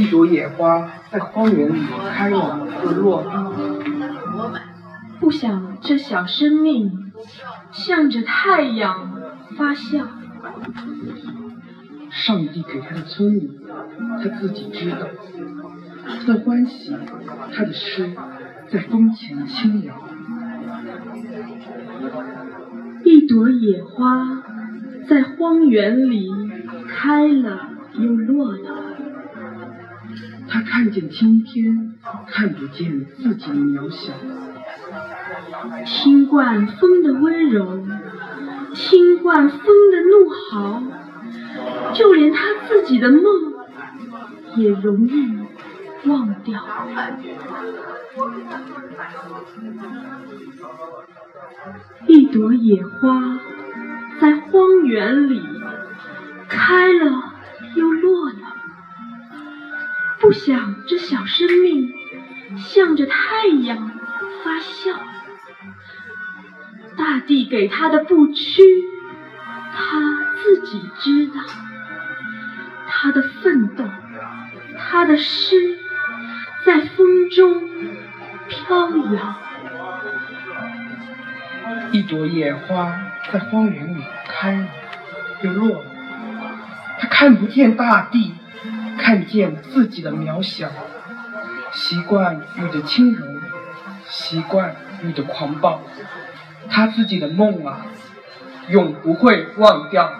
一朵野花在荒原里开了又落了，不想这小生命向着太阳发笑。上帝给他的聪明，他自己知道；他的欢喜，他的诗，在风前轻摇。一朵野花在荒原里开了又落了。他看见青天，看不见自己的渺小。听惯风的温柔，听惯风的怒嚎，就连他自己的梦也容易忘掉。一朵野花在荒原里开了不想这小生命向着太阳发笑。大地给他的不屈，他自己知道。他的奋斗，他的诗，在风中飘摇。一朵野花在荒原里开了又落了，他看不见大地，看见自己的渺小。习惯你的轻柔，习惯你的狂暴，他自己的梦啊，永不会忘掉。